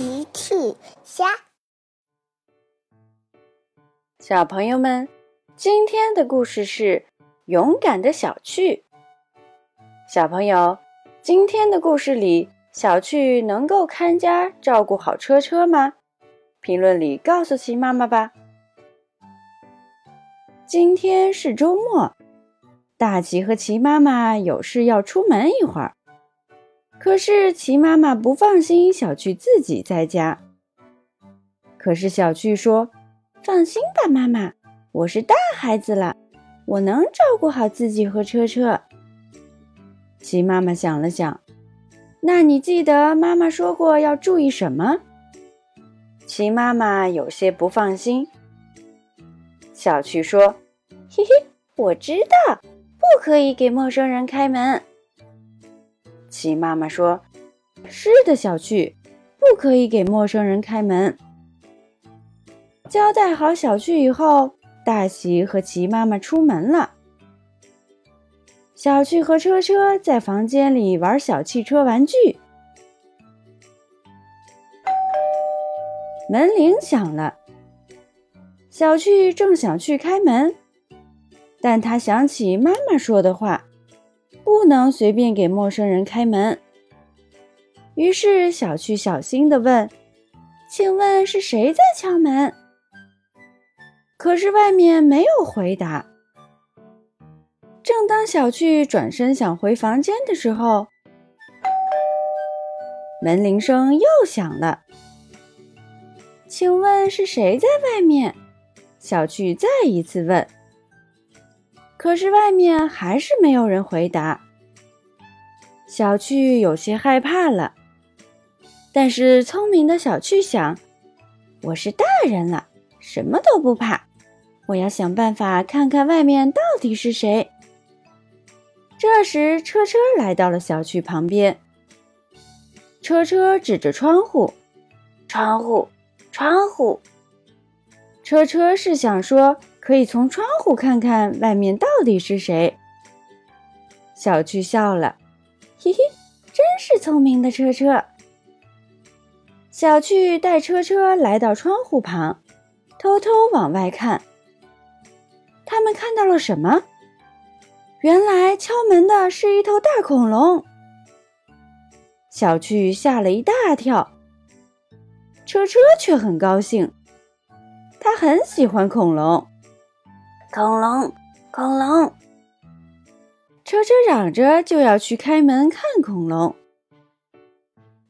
奇趣虾，小朋友们，今天的故事是勇敢的小趣。小朋友，今天的故事里，小趣能够看家照顾好车车吗？评论里告诉奇妈妈吧。今天是周末，大奇和奇妈妈有事要出门一会儿。可是齐妈妈不放心小趣自己在家。可是小趣说：“放心吧，妈妈，我是大孩子了，我能照顾好自己和车车。”齐妈妈想了想：“那你记得妈妈说过要注意什么？”齐妈妈有些不放心。小趣说：“嘿嘿，我知道，不可以给陌生人开门。”齐妈妈说：“是的，小趣，不可以给陌生人开门。”交代好小趣以后，大喜和齐妈妈出门了。小趣和车车在房间里玩小汽车玩具。门铃响了，小趣正想去开门，但他想起妈妈说的话。不能随便给陌生人开门。于是小趣小心地问：“请问是谁在敲门？”可是外面没有回答。正当小趣转身想回房间的时候，门铃声又响了。“请问是谁在外面？”小趣再一次问。可是外面还是没有人回答，小趣有些害怕了。但是聪明的小趣想：“我是大人了，什么都不怕。我要想办法看看外面到底是谁。”这时，车车来到了小趣旁边。车车指着窗户：“窗户，窗户。”车车是想说。可以从窗户看看外面到底是谁。小趣笑了，嘿嘿，真是聪明的车车。小趣带车车来到窗户旁，偷偷往外看。他们看到了什么？原来敲门的是一头大恐龙。小趣吓了一大跳，车车却很高兴，他很喜欢恐龙。恐龙，恐龙！车车嚷着就要去开门看恐龙。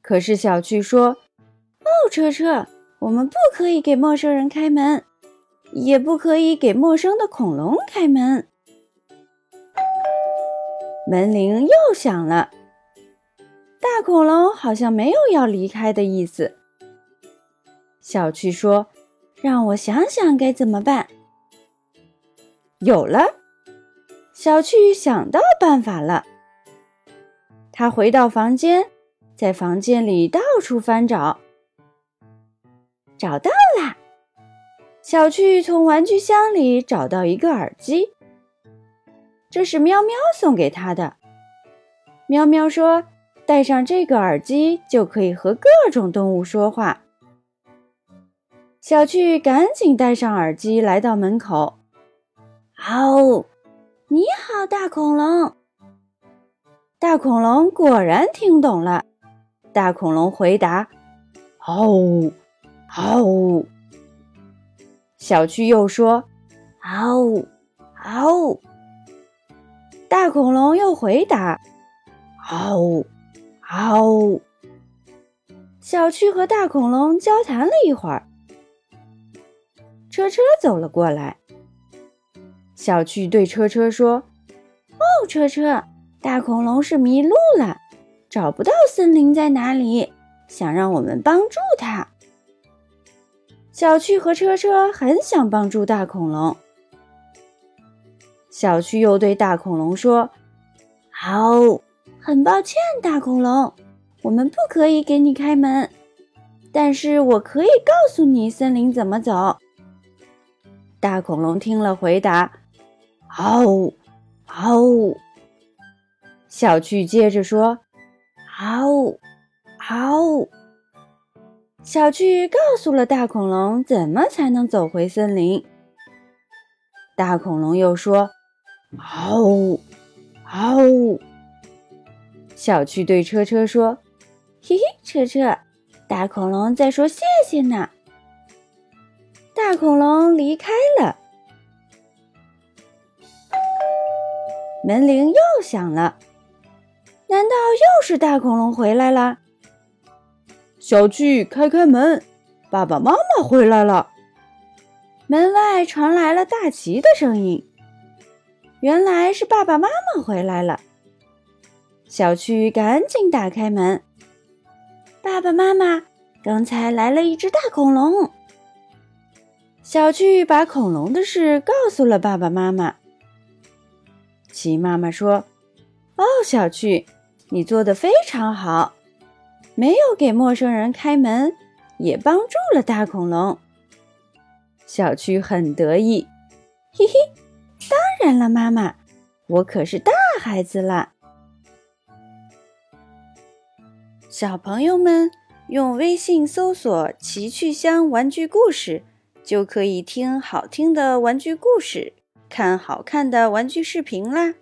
可是小趣说：“哦，车车，我们不可以给陌生人开门，也不可以给陌生的恐龙开门。”门铃又响了，大恐龙好像没有要离开的意思。小趣说：“让我想想该怎么办。”有了，小趣想到办法了。他回到房间，在房间里到处翻找，找到啦！小趣从玩具箱里找到一个耳机，这是喵喵送给他的。喵喵说：“戴上这个耳机就可以和各种动物说话。”小趣赶紧戴上耳机，来到门口。哦，你好，大恐龙。大恐龙果然听懂了。大恐龙回答：“哦，哦。”小趣又说：“哦，哦。”大恐龙又回答：“哦，哦。”小趣和大恐龙交谈了一会儿，车车走了过来。小趣对车车说：“哦，车车，大恐龙是迷路了，找不到森林在哪里，想让我们帮助他。”小趣和车车很想帮助大恐龙。小趣又对大恐龙说：“好，很抱歉，大恐龙，我们不可以给你开门，但是我可以告诉你森林怎么走。”大恐龙听了，回答。嗷，嗷！小趣接着说：“嗷，嗷！”小趣告诉了大恐龙怎么才能走回森林。大恐龙又说：“嗷呜，嗷呜。”小趣对车车说：“嘿嘿，车车，大恐龙在说谢谢呢。”大恐龙离开了，门铃又响了。难道又是大恐龙回来了？小趣，开开门，爸爸妈妈回来了。门外传来了大奇的声音。原来是爸爸妈妈回来了。小趣赶紧打开门。爸爸妈妈，刚才来了一只大恐龙。小趣把恐龙的事告诉了爸爸妈妈。奇妈妈说：“哦，小趣，你做的非常好。”没有给陌生人开门，也帮助了大恐龙。小趣很得意，嘿嘿，当然了，妈妈，我可是大孩子了。小朋友们用微信搜索“奇趣箱玩具故事”，就可以听好听的玩具故事，看好看的玩具视频啦。